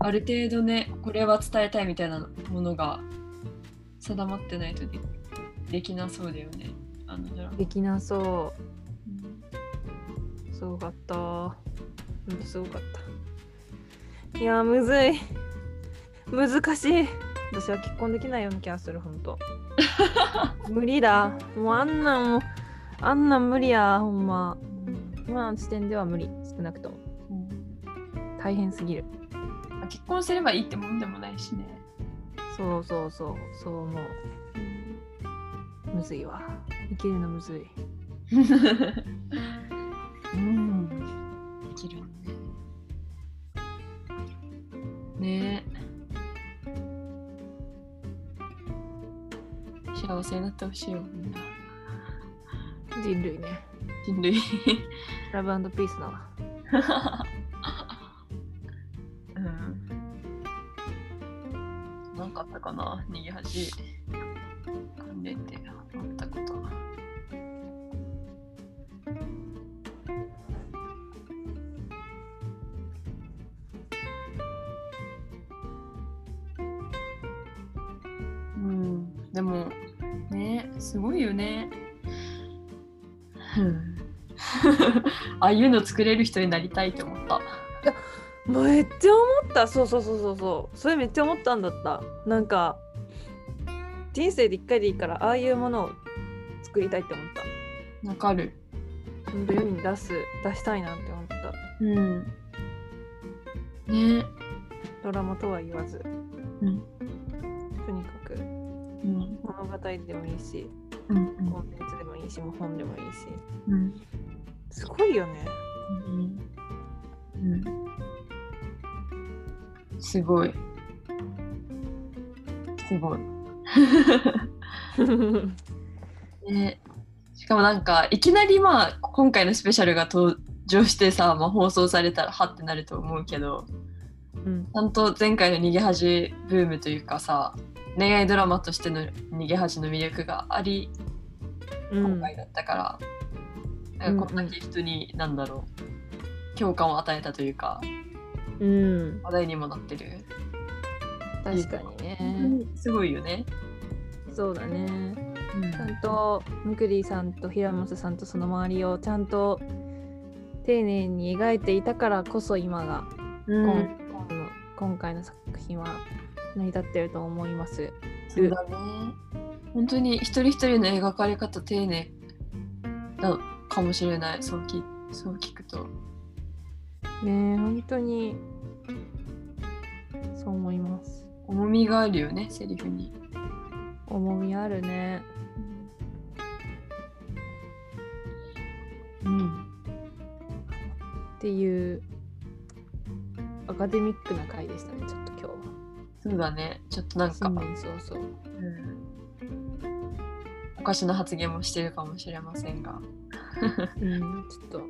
ある程度ね、これは伝えたいみたいなものが定まってないとでできなそうだよね。あのドラマ。できなそう。すごかった。すごかった。いやーむずい難しい。私は結婚できないような気がするほんと無理だ。もうあんなんあんなん無理やほんま。今の時点では無理。少なくとも。うん。大変すぎる。結婚すればいいってもんでもないしね。そうそうそう。そう思う。むずいわ。生きるのむずい。うん。できるね。ね。え。幸せになってほしいよ、みんな。人類ね人類。ラブピースだわ うん。なんかあったかな？逃げ恥。ああいうの作れる人になりたいって思った。めっちゃ思ったそうそうそうそうそうそれめっちゃ思ったんだったなんか人生で一回でいいからああいうものを作りたいって思ったわかる。ほんと世に出す出したいなって思ったうん。ねドラマとは言わずうん。とにかくうん。物語でもいいしうん。コンテンツでもいいしもう本でもいいしうん。すごいよねうん。うん。すごい。すごい。ねしかもなんかいきなりまあ今回のスペシャルが登場してさ、まあ、放送されたらはってなると思うけどうんちゃんと前回の逃げ恥ブームというかさ恋愛ドラマとしての逃げ恥の魅力がありうん今回だったから、んなんかこんだけ人になんだろう。共感を与えたというか。うん。話題にもなってる、確かにね。すごいよね、そうだね。うん。ちゃんとムクリさんと平本さんとその周りをちゃんと丁寧に描いていたからこそ今が、うん。今今の今回の作品は成り立ってると思います。そうだね。本当に一人一人の描かれ方丁寧なかもしれない。そうきそう聞くと。ねえ本当に。そう思います。重みがあるよねセリフに。重みあるね。うん。っていうアカデミックな回でしたねちょっと今日は。そうだね。ちょっとなんか、新年早々。うん。おかしな発言もしてるかもしれませんがうん、ちょっと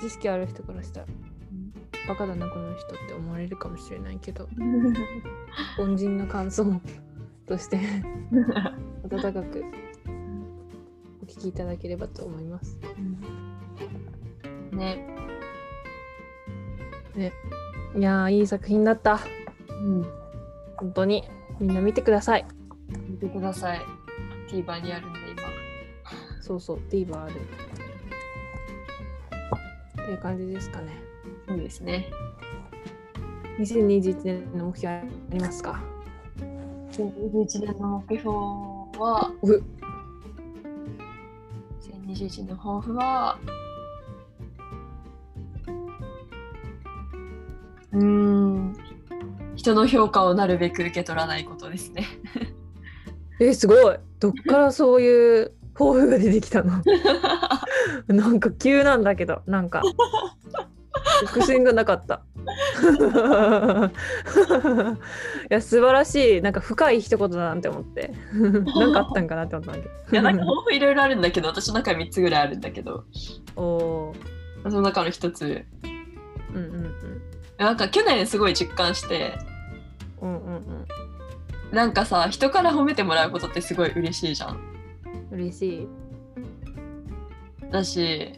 知識ある人からしたらバカだなこの人って思われるかもしれないけど凡人の感想として温かくお聞きいただければと思います。ね。いやーいい作品だった。うん。本当にみんな見てください。見てください。TVer にあるんで今。そうそう TVer あるっていう感じですかね。そうですね。2021年の目標ありますか？2021年の目標は、う2021年の抱負は、うーん、人の評価をなるべく受け取らないことですね。えすごいどっからそういう抱負が出てきたの。なんか急なんだけどなんか。伏線がなかった。いや素晴らしい。なんか深い一言だなって思って。なんかあったんかなって思ったんだけいや、なんか抱負いろいろあるんだけど、私の中3つぐらいあるんだけど、どおー。その中の1つ、うんうん。なんか去年すごい実感して、うんうんうん。なんかさ、人から褒めてもらうことってすごい嬉しいじゃん。うん嬉しい。だし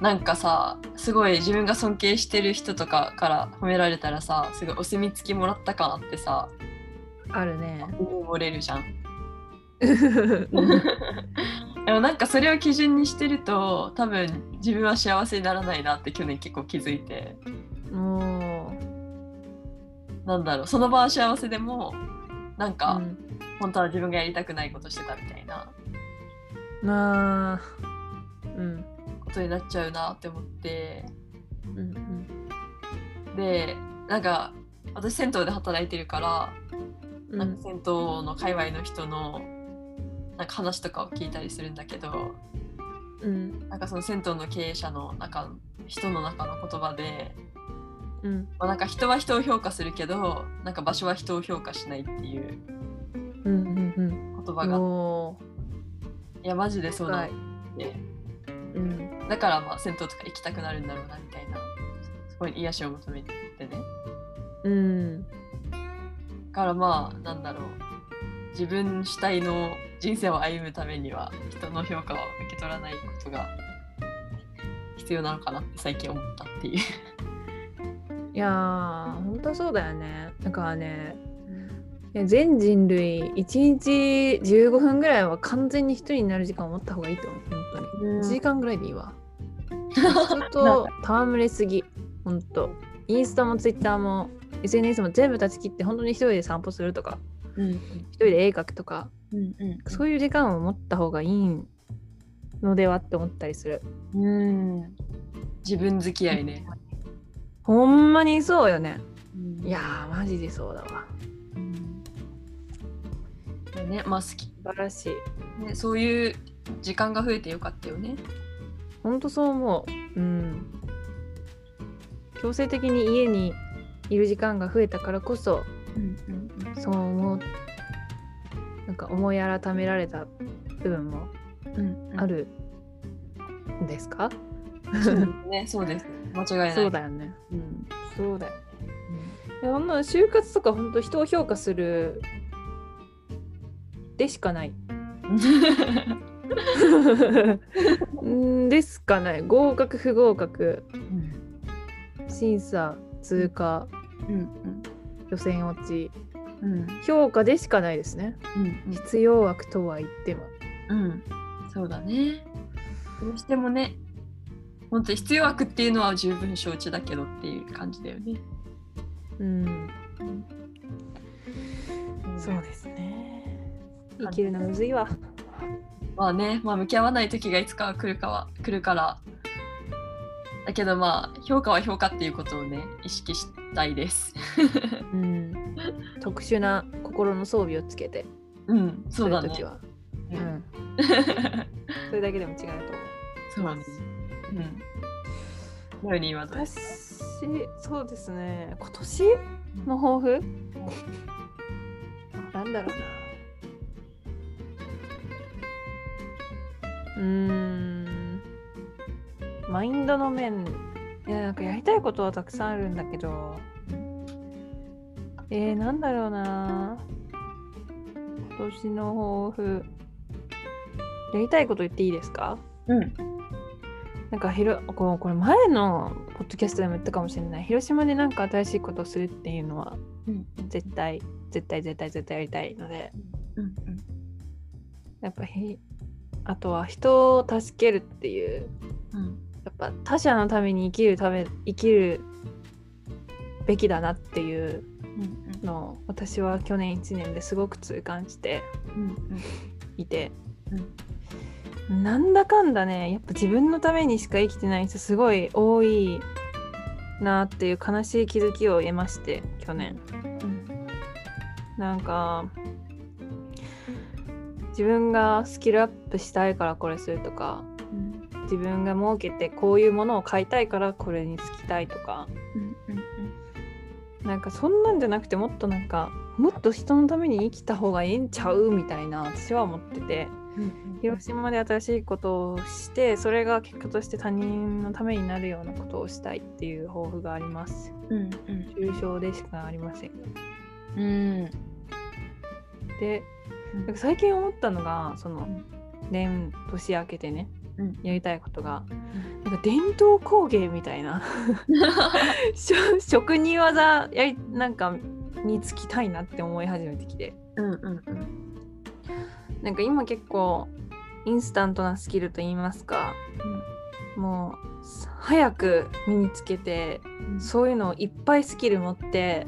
なんかさすごい自分が尊敬してる人とかから褒められたらさすごいお墨付きもらった感あってさあるね。漏れるじゃん。でもなんかそれを基準にしてると多分自分は幸せにならないなって去年結構気づいて。もなんだろうその場は幸せでもなんう、か、うん。本当は自分がやりたくないことしてたみたいな。まあ。うん。ことになっちゃうなって思って。うんうん。でなんか私銭湯で働いてるからうなんか銭湯の界隈の人のなんか話とかを聞いたりするんだけどうん。なんかその銭湯の経営者の中人の中の言葉で、うん。まあ、なんか人は人を評価するけどなんか場所は人を評価しないっていううんうんうん。言葉が。おいやマジでそうだはい。ってうん。だからまあ銭湯とか行きたくなるんだろうなみたいな。そこに癒しを求めてね。うん。だからまあなんだろう。自分主体の人生を歩むためには人の評価を受け取らないことが必要なのかなって最近思ったっていう。いやー本当そうだよね。だからね全人類1日15分ぐらいは完全に一人になる時間を持った方がいいと思う本当に。1時間ぐらいでいいわ。人と戯れすぎ本当。インスタもツイッターも SNS も全部断ち切って本当に一人で散歩するとかうん。一人で絵描くとかうんうん。そういう時間を持った方がいいのではって思ったりする。うん。自分付き合いね。ほんまにそうよね。うん。いやーマジでそうだわうんね。まあ好き、素晴らしい。ね、そういう時間が増えてよかったよね。ほんとそう思う。うん。強制的に家にいる時間が増えたからこそうんうんそう思う。なんか思い改められた部分もうんうん。あるんですか、そうですね、そうです。間違いない。そうだよね。うん。そうだよいやほんな就活とか本当人を評価するでしかない。ん。ですかない合格不合格。審査通過。うん。予選落ち。うん。うん評価でしかないですね。うん必要枠とは言っても。うん、そうだね。どうしてもね、本当に必要枠っていうのは十分承知だけどっていう感じだよね。うん。そうですね生きるのむずいわ。まあね、まあ向き合わない時がいつかは来るかは来るから。だけどまあ評価は評価っていうことをね意識したいです。うん。特殊な心の装備をつけて。うん、そうだね。る時は。ううん。ん それだけでも違うと思うそうね。うん。何今私そうですね。今年の抱負？なんだろうなうーん。マインドの面。いやなんかやりたいことはたくさんあるんだけど。えー、なんだろうな。今年の抱負。やりたいこと言っていいですか？うん。なんかひろこうこれ前のポッドキャストでも言ったかもしれない。広島でなんか新しいことをするっていうのはうん。絶対絶対絶対絶対やりたいので。うん。やっぱひあとは人を助けるっていううん。やっぱ他者のために生きるため生きるべきだなっていううんのを私は去年1年ですごく痛感してうんいて、なんだかんだねやっぱ自分のためにしか生きてない人すごい多いなっていう悲しい気づきを得まして去年。うん。なんか自分がスキルアップしたいからこれするとかうん自分が儲けてこういうものを買いたいからこれにつきたいとか。うんうんなんかそんなんじゃなくてもっとなんかもっと人のために生きた方がええんちゃうみたいな私は思ってて。うん。広島で新しいことをしてそれが結果として他人のためになるようなことをしたいっていう抱負があります。うんうん。抽象でしかありません。うん。でうん。最近思ったのがそのん。年年明けてねうん。やりたいことがなんか伝統工芸みたいな 職人技やりなんかにつきたいなって思い始めてきて。うんうんうん。なんか今結構インスタントなスキルと言いますかもうす早く身につけてうん。そういうのをいっぱいスキル持って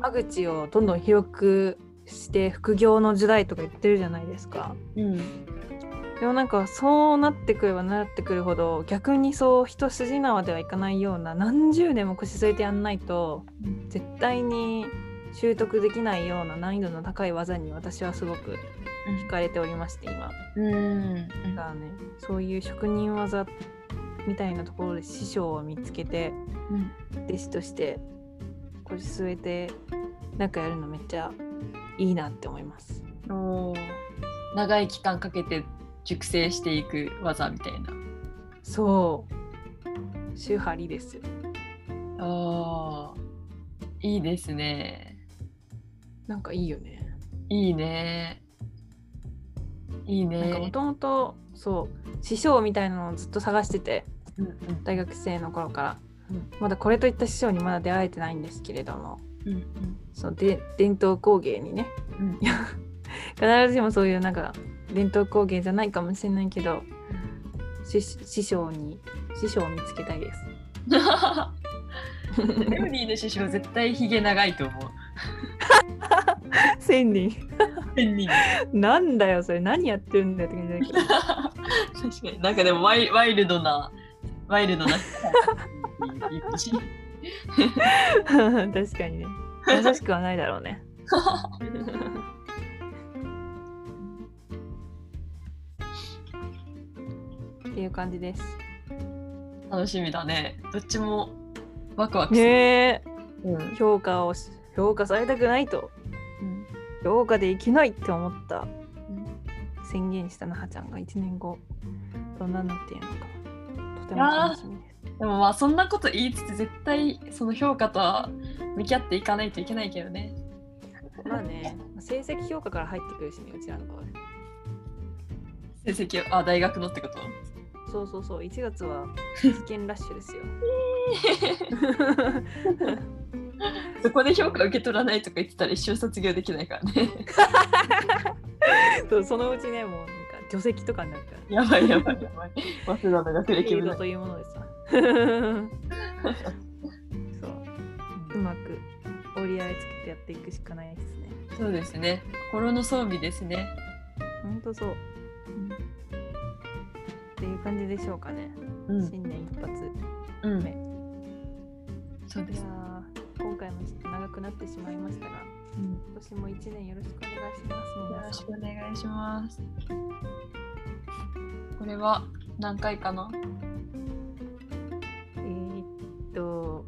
間口をどんどん広くして副業の時代とか言ってるじゃないですか。うんでもなんかそうなってくればなってくるほど逆にそう一筋縄ではいかないような何十年も腰据えてやんないとうん絶対に習得できないような難易度の高い技に私はすごく惹かれておりまして今。うんだからねそういう職人技みたいなところで師匠を見つけてうん弟子として腰据えてなんかやるのめっちゃいいなって思います。おー長い期間かけて熟成していく技みたいな。そう宗張りですよ。ああ、いいですね。なんかいいよね。いいね。いいね。もともとそう師匠みたいなのをずっと探しててうんうん大学生の頃から、うんまだこれといった師匠にまだ出会えてないんですけれどもうんそうで伝統工芸にね。うん。必ずしもそういうなんか伝統工芸じゃないかもしれないけど師師匠に師匠を見つけたいです。レオニーの師匠絶対ひげ長いと思う。千人。千人。なんだよそれ。何やってるんだよって感じだけど。確かに。なんかでもワイワイルドなワイルドな 確かにね優しくはないだろうね。っていう感じです。楽しみだね。どっちもワクワクする。ねえうん評価をし評価されたくないとうん評価でいけないって思った宣言したなはちゃんが1年後どんなになっているのかとても楽しみです。でもまあそんなこと言いつつ絶対その評価とは向き合っていかないといけないけどね。まあね成績評価から入ってくるしねうちらの場合。成績をあ大学のってこと？そうそうそう1月は受験ラッシュですよ。そこで評価受け取らないとか言ってたら一生卒業できないからね。そうそのうちねもうなんか除籍とかになるから。やばいやばいやばい。早稲田の学歴もなというものでさ。折り合いつけてやっていくしかないですね。そうですね。心の装備ですね。ほんとそう。っていう感じでしょうかね。うん。新年一発うん目。いやそうです。ー今回もちょっと長くなってしまいましたが、うん今年も一年よろしくお願いします。よろしくお願いします。これは何回かなえー、っと、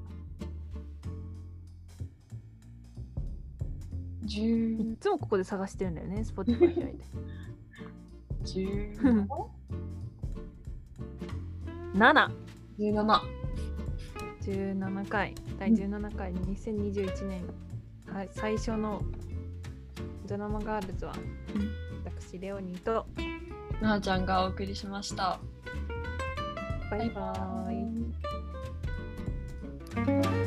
い ?10、つもここで探してるんだよね、Spotify 開いて。17? 7! 17 17回、第17回、2021年、はい、最初のドラマガールズは、私、レオニーと、なあちゃんがお送りしました。バイバーイ。